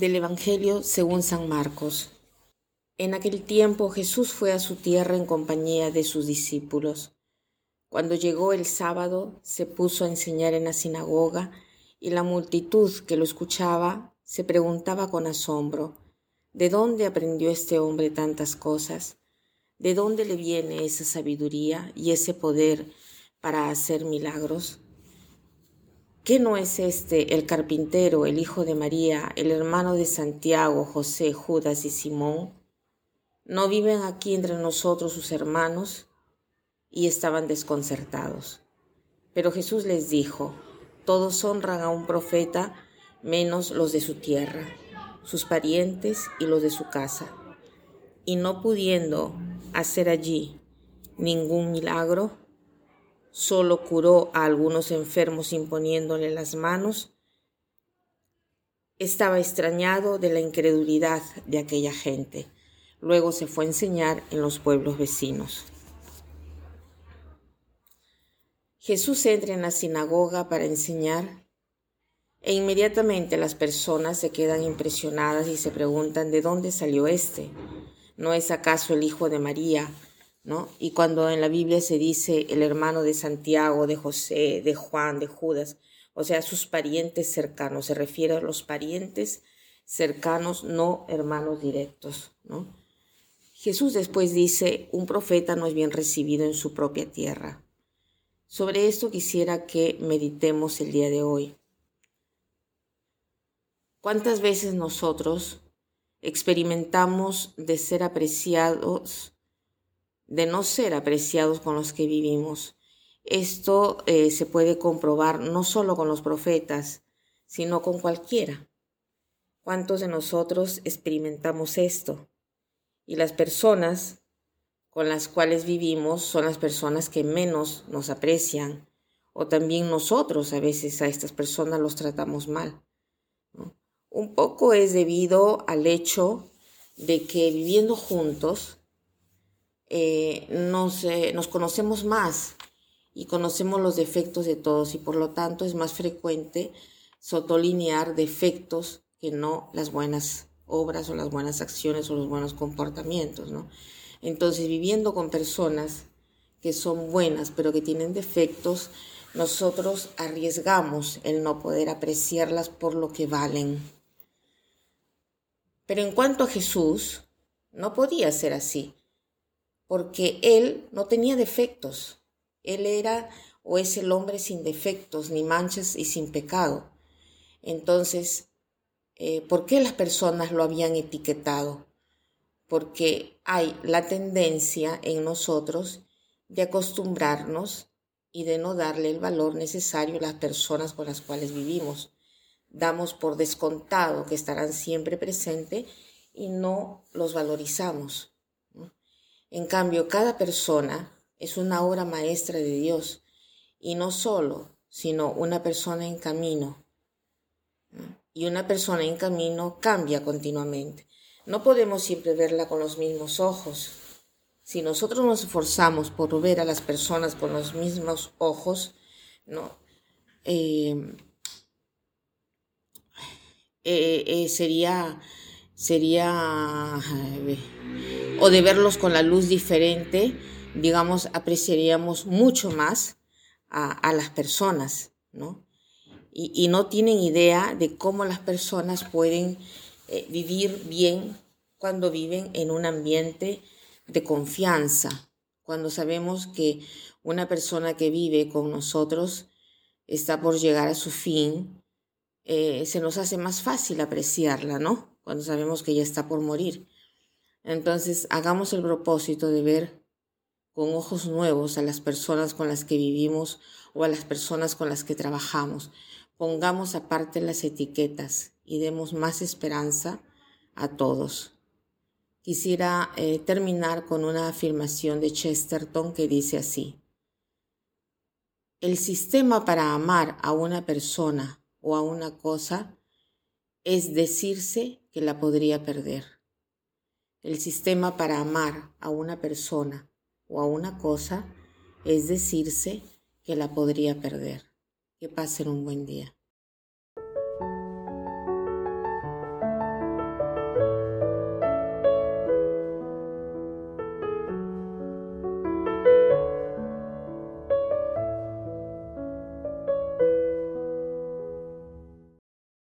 Del Evangelio según San Marcos. En aquel tiempo Jesús fue a su tierra en compañía de sus discípulos. Cuando llegó el sábado, se puso a enseñar en la sinagoga y la multitud que lo escuchaba se preguntaba con asombro, ¿de dónde aprendió este hombre tantas cosas? ¿De dónde le viene esa sabiduría y ese poder para hacer milagros? ¿Qué no es este el carpintero, el hijo de María, el hermano de Santiago, José, Judas y Simón? ¿No viven aquí entre nosotros sus hermanos? Y estaban desconcertados. Pero Jesús les dijo, todos honran a un profeta, menos los de su tierra, sus parientes y los de su casa. Y no pudiendo hacer allí ningún milagro, solo curó a algunos enfermos imponiéndole las manos, estaba extrañado de la incredulidad de aquella gente. Luego se fue a enseñar en los pueblos vecinos. Jesús entra en la sinagoga para enseñar e inmediatamente las personas se quedan impresionadas y se preguntan de dónde salió este. ¿No es acaso el hijo de María? Y cuando en la Biblia se dice el hermano de Santiago, de José, de Juan, de Judas, o sea, sus parientes cercanos, se refiere a los parientes cercanos, no hermanos directos. Jesús después dice, un profeta no es bien recibido en su propia tierra. Sobre esto quisiera que meditemos el día de hoy. ¿Cuántas veces nosotros experimentamos de ser apreciados de no ser apreciados con los que vivimos. Esto eh, se puede comprobar no solo con los profetas, sino con cualquiera. ¿Cuántos de nosotros experimentamos esto? Y las personas con las cuales vivimos son las personas que menos nos aprecian, o también nosotros a veces a estas personas los tratamos mal. Un poco es debido al hecho de que viviendo juntos, eh, nos, nos conocemos más y conocemos los defectos de todos y por lo tanto es más frecuente sotolinear defectos que no las buenas obras o las buenas acciones o los buenos comportamientos, ¿no? Entonces, viviendo con personas que son buenas pero que tienen defectos, nosotros arriesgamos el no poder apreciarlas por lo que valen. Pero en cuanto a Jesús, no podía ser así porque él no tenía defectos. Él era o es el hombre sin defectos, ni manchas y sin pecado. Entonces, eh, ¿por qué las personas lo habían etiquetado? Porque hay la tendencia en nosotros de acostumbrarnos y de no darle el valor necesario a las personas con las cuales vivimos. Damos por descontado que estarán siempre presentes y no los valorizamos. En cambio, cada persona es una obra maestra de Dios y no solo, sino una persona en camino. Y una persona en camino cambia continuamente. No podemos siempre verla con los mismos ojos. Si nosotros nos esforzamos por ver a las personas con los mismos ojos, ¿no? Eh, eh, eh, sería, sería, o de verlos con la luz diferente, digamos, apreciaríamos mucho más a, las personas, ¿no? Y, no tienen idea de cómo las personas pueden eh, vivir bien cuando viven en un ambiente de confianza, cuando sabemos que una persona que vive con nosotros está por llegar a su fin, eh, se nos hace más fácil apreciarla, ¿no? Cuando sabemos que ya está por morir. Entonces, hagamos el propósito de ver con ojos nuevos a las personas con las que vivimos o a las personas con las que trabajamos. Pongamos aparte las etiquetas y demos más esperanza a todos. Quisiera eh, terminar con una afirmación de Chesterton que dice así. El sistema para amar a una persona o a una cosa es decirse que la podría perder. El sistema para amar a una persona o a una cosa es decirse que la podría perder. Que pasen un buen día.